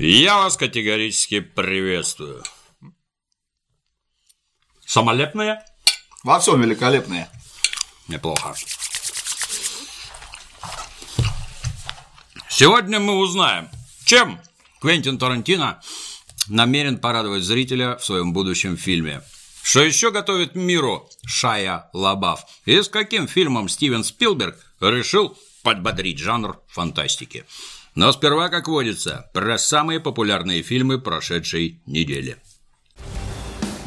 Я вас категорически приветствую. Самолетные? Во всем великолепные. Неплохо. Сегодня мы узнаем, чем Квентин Тарантино намерен порадовать зрителя в своем будущем фильме. Что еще готовит миру Шая Лабаф? И с каким фильмом Стивен Спилберг решил подбодрить жанр фантастики? Но сперва, как водится, про самые популярные фильмы прошедшей недели.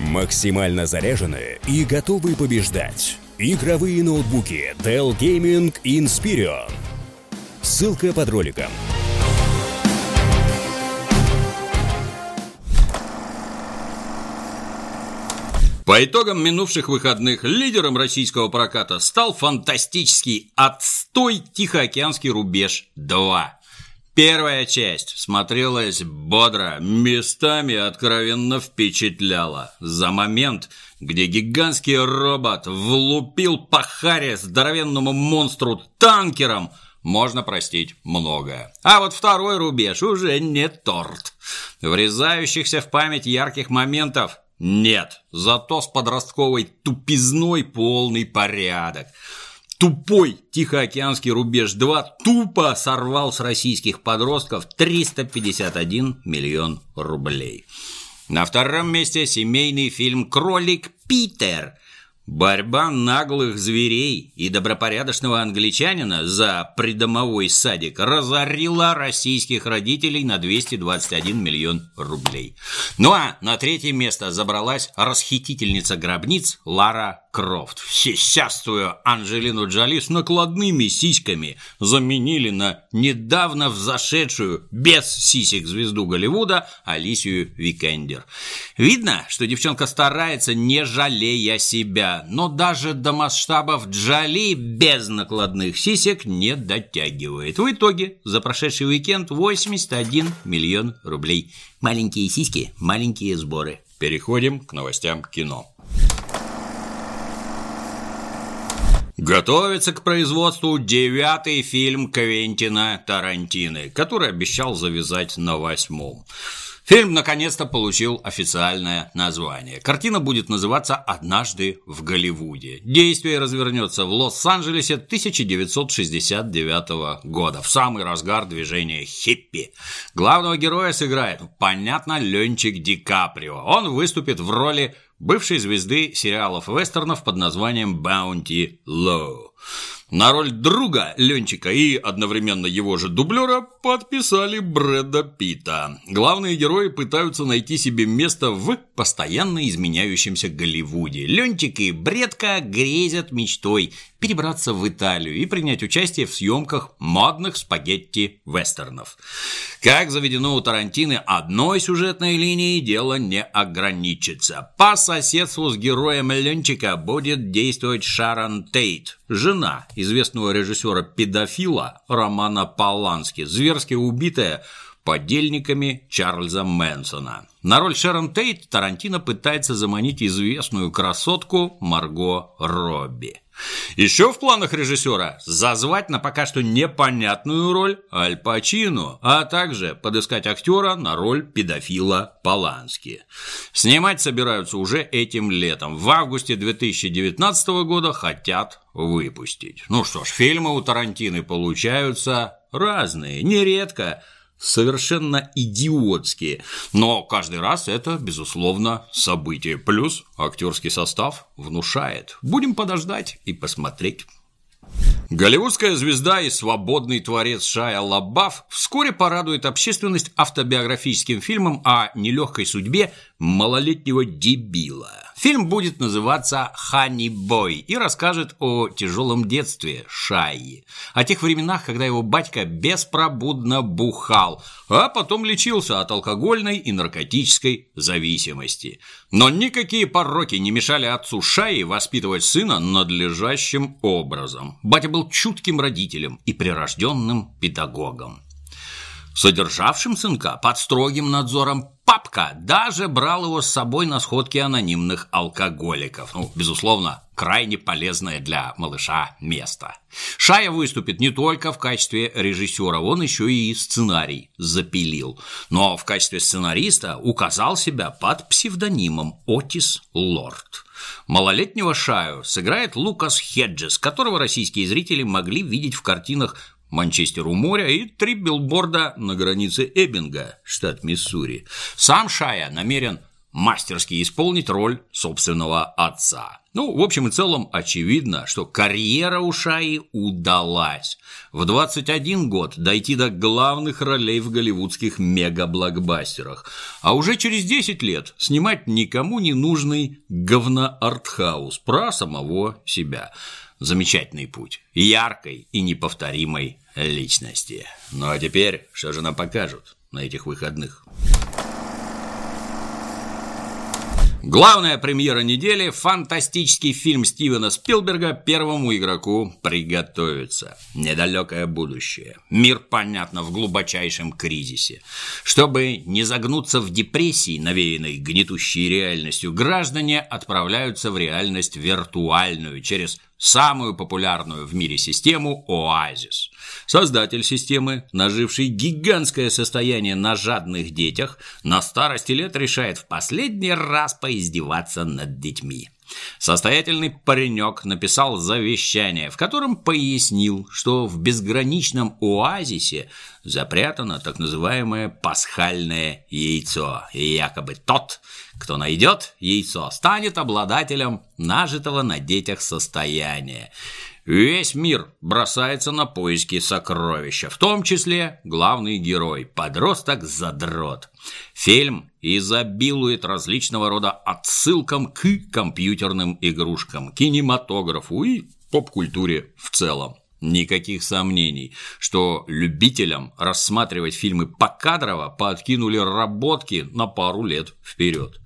Максимально заряженные и готовые побеждать. Игровые ноутбуки Dell Gaming Inspiron. Ссылка под роликом. По итогам минувших выходных лидером российского проката стал фантастический отстой «Тихоокеанский рубеж 2». Первая часть смотрелась бодро, местами откровенно впечатляла. За момент, где гигантский робот влупил по харе здоровенному монстру танкером, можно простить многое. А вот второй рубеж уже не торт. Врезающихся в память ярких моментов нет, зато с подростковой тупизной полный порядок. Тупой Тихоокеанский рубеж-2 тупо сорвал с российских подростков 351 миллион рублей. На втором месте семейный фильм «Кролик Питер», Борьба наглых зверей и добропорядочного англичанина за придомовой садик разорила российских родителей на 221 миллион рублей. Ну а на третье место забралась расхитительница гробниц Лара Крофт. Сисястую Анджелину Джоли с накладными сиськами заменили на недавно взошедшую без сисек звезду Голливуда Алисию Викандер. Видно, что девчонка старается, не жалея себя, но даже до масштабов Джоли без накладных сисек не дотягивает. В итоге за прошедший уикенд 81 миллион рублей. Маленькие сиськи, маленькие сборы. Переходим к новостям кино. Готовится к производству девятый фильм Квентина Тарантины, который обещал завязать на восьмом. Фильм наконец-то получил официальное название. Картина будет называться «Однажды в Голливуде». Действие развернется в Лос-Анджелесе 1969 года, в самый разгар движения хиппи. Главного героя сыграет, понятно, Ленчик Ди Каприо. Он выступит в роли бывшей звезды сериалов-вестернов под названием «Bounty Low». На роль друга Ленчика и одновременно его же дублера подписали Брэда Питта. Главные герои пытаются найти себе место в постоянно изменяющемся Голливуде. Ленчик и Бредка грезят мечтой перебраться в Италию и принять участие в съемках модных спагетти-вестернов. Как заведено у Тарантины, одной сюжетной линией дело не ограничится. По соседству с героем Ленчика будет действовать Шарон Тейт, жена известного режиссера-педофила Романа Полански, зверски убитая подельниками Чарльза Мэнсона. На роль Шерон Тейт Тарантино пытается заманить известную красотку Марго Робби. Еще в планах режиссера зазвать на пока что непонятную роль Аль Пачино, а также подыскать актера на роль педофила Полански. Снимать собираются уже этим летом. В августе 2019 года хотят выпустить. Ну что ж, фильмы у Тарантины получаются разные, нередко – совершенно идиотские. Но каждый раз это, безусловно, событие. Плюс актерский состав внушает. Будем подождать и посмотреть. Голливудская звезда и свободный творец Шая Лабаф вскоре порадует общественность автобиографическим фильмом о нелегкой судьбе малолетнего дебила. Фильм будет называться «Ханни Бой» и расскажет о тяжелом детстве Шайи, о тех временах, когда его батька беспробудно бухал, а потом лечился от алкогольной и наркотической зависимости. Но никакие пороки не мешали отцу Шайи воспитывать сына надлежащим образом. Батя был чутким родителем и прирожденным педагогом. Содержавшим сынка под строгим надзором папка даже брал его с собой на сходки анонимных алкоголиков. Ну, безусловно, крайне полезное для малыша место. Шая выступит не только в качестве режиссера, он еще и сценарий запилил. Но в качестве сценариста указал себя под псевдонимом Отис Лорд. Малолетнего Шаю сыграет Лукас Хеджес, которого российские зрители могли видеть в картинах Манчестер у моря и три билборда на границе Эббинга, штат Миссури. Сам Шая намерен мастерски исполнить роль собственного отца. Ну, в общем и целом, очевидно, что карьера у Шаи удалась. В 21 год дойти до главных ролей в голливудских мега-блокбастерах, а уже через 10 лет снимать никому не нужный говно-артхаус про самого себя. Замечательный путь, яркой и неповторимой личности. Ну а теперь, что же нам покажут на этих выходных? Главная премьера недели – фантастический фильм Стивена Спилберга «Первому игроку приготовиться». Недалекое будущее. Мир, понятно, в глубочайшем кризисе. Чтобы не загнуться в депрессии, навеянной гнетущей реальностью, граждане отправляются в реальность виртуальную через самую популярную в мире систему Oasis. Создатель системы, наживший гигантское состояние на жадных детях, на старости лет решает в последний раз поиздеваться над детьми. Состоятельный паренек написал завещание, в котором пояснил, что в безграничном оазисе запрятано так называемое пасхальное яйцо, и якобы тот, кто найдет яйцо, станет обладателем нажитого на детях состояния. Весь мир бросается на поиски сокровища, в том числе главный герой – подросток-задрот. Фильм изобилует различного рода отсылкам к компьютерным игрушкам, кинематографу и поп-культуре в целом. Никаких сомнений, что любителям рассматривать фильмы покадрово подкинули работки на пару лет вперед.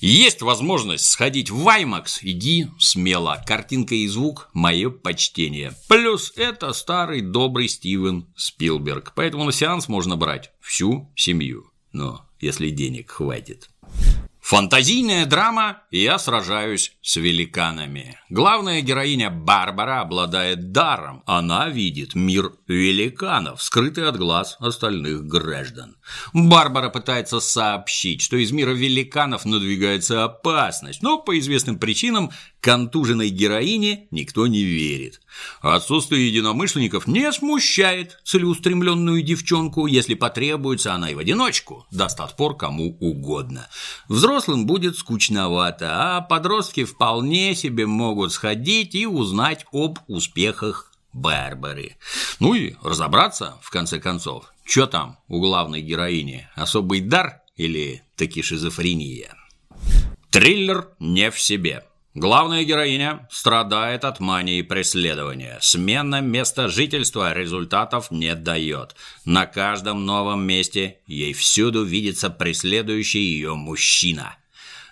Есть возможность сходить в IMAX, иди смело. Картинка и звук – мое почтение. Плюс это старый добрый Стивен Спилберг. Поэтому на сеанс можно брать всю семью. Но если денег хватит. Фантазийная драма «Я сражаюсь с великанами». Главная героиня Барбара обладает даром. Она видит мир великанов, скрытый от глаз остальных граждан. Барбара пытается сообщить, что из мира великанов надвигается опасность, но по известным причинам контуженной героине никто не верит. Отсутствие единомышленников не смущает целеустремленную девчонку, если потребуется она и в одиночку, даст отпор кому угодно. Взрослым будет скучновато, а подростки вполне себе могут сходить и узнать об успехах Барбары. Ну и разобраться, в конце концов, что там у главной героини, особый дар или таки шизофрения. Триллер не в себе. Главная героиня страдает от мании преследования. Смена места жительства результатов не дает. На каждом новом месте ей всюду видится преследующий ее мужчина.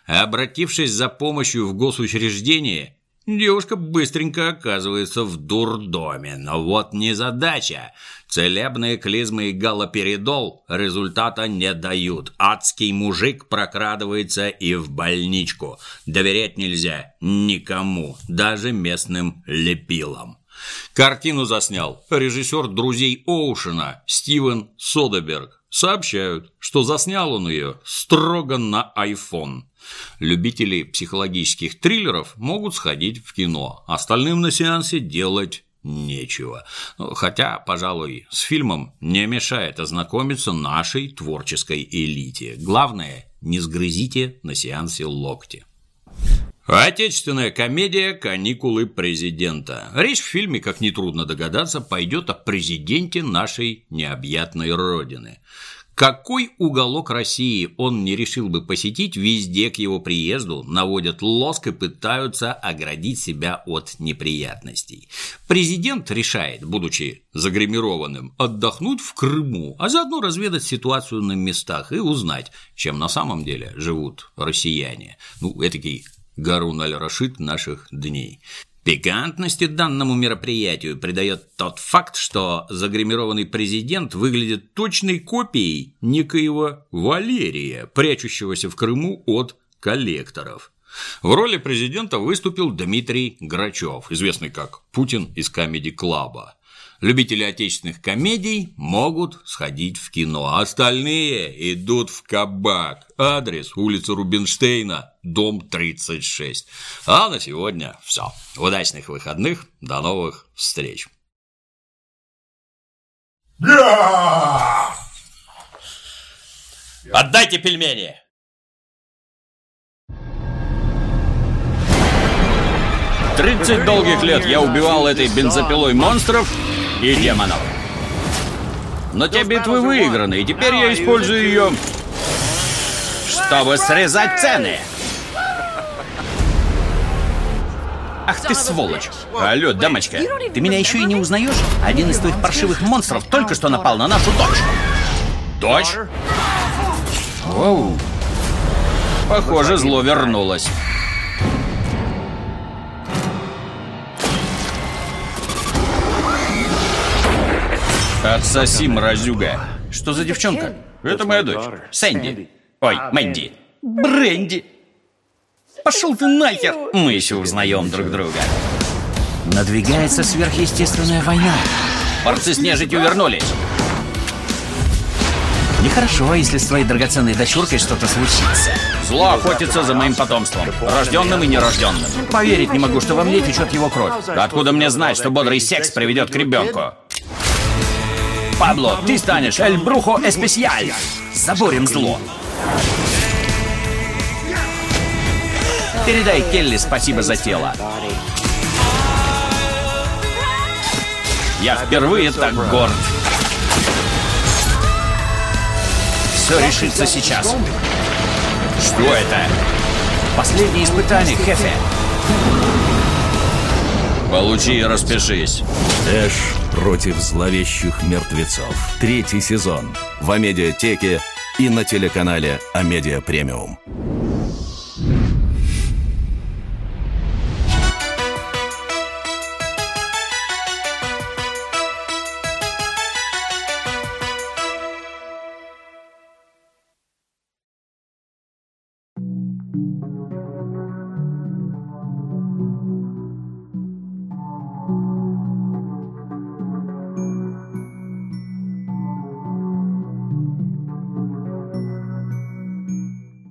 Обратившись за помощью в госучреждение, Девушка быстренько оказывается в дурдоме, но вот не задача. Целебные клизмы и галоперидол результата не дают. Адский мужик прокрадывается и в больничку. Доверять нельзя никому, даже местным лепилам. Картину заснял режиссер «Друзей Оушена» Стивен Содеберг. Сообщают, что заснял он ее строго на iPhone. Любители психологических триллеров могут сходить в кино, остальным на сеансе делать нечего. Ну, хотя, пожалуй, с фильмом не мешает ознакомиться нашей творческой элите. Главное, не сгрызите на сеансе локти. Отечественная комедия «Каникулы президента». Речь в фильме, как нетрудно догадаться, пойдет о президенте нашей необъятной родины. Какой уголок России он не решил бы посетить, везде к его приезду наводят лоск и пытаются оградить себя от неприятностей. Президент решает, будучи загримированным, отдохнуть в Крыму, а заодно разведать ситуацию на местах и узнать, чем на самом деле живут россияне. Ну, этакий Гарун аль-Рашид наших дней. Пикантности данному мероприятию придает тот факт, что загримированный президент выглядит точной копией некоего Валерия, прячущегося в Крыму от коллекторов. В роли президента выступил Дмитрий Грачев, известный как Путин из Камеди Клаба. Любители отечественных комедий могут сходить в кино, а остальные идут в кабак. Адрес – улица Рубинштейна, дом 36. А на сегодня все. Удачных выходных, до новых встреч. Отдайте пельмени! Тридцать долгих лет я убивал этой бензопилой монстров и демонов. Но те битвы выиграны, и теперь я использую ее, чтобы срезать цены. Ах ты сволочь! Алло, дамочка, ты меня еще и не узнаешь? Один из твоих паршивых монстров только что напал на нашу дочь. Дочь? Воу. Похоже, зло вернулось. Отсоси, мразюга. Что за девчонка? Это моя дочь. Сэнди. Ой, Мэнди. Бренди. Пошел ты нахер! Мы еще узнаем друг друга. Надвигается сверхъестественная война. Борцы с нежитью вернулись. Нехорошо, если с твоей драгоценной дочуркой что-то случится. Зло охотится за моим потомством, рожденным и нерожденным. Поверить не могу, что во мне течет его кровь. Откуда мне знать, что бодрый секс приведет к ребенку? Пабло, ты станешь Эль Брухо Эспесиаль. Заборем зло. Передай Келли спасибо за тело. Я впервые так горд. Все решится сейчас. Что это? Последнее испытание, Хефе. Получи и распишись. Эш против зловещих мертвецов. Третий сезон. В Амедиатеке и на телеканале Амедиа Премиум.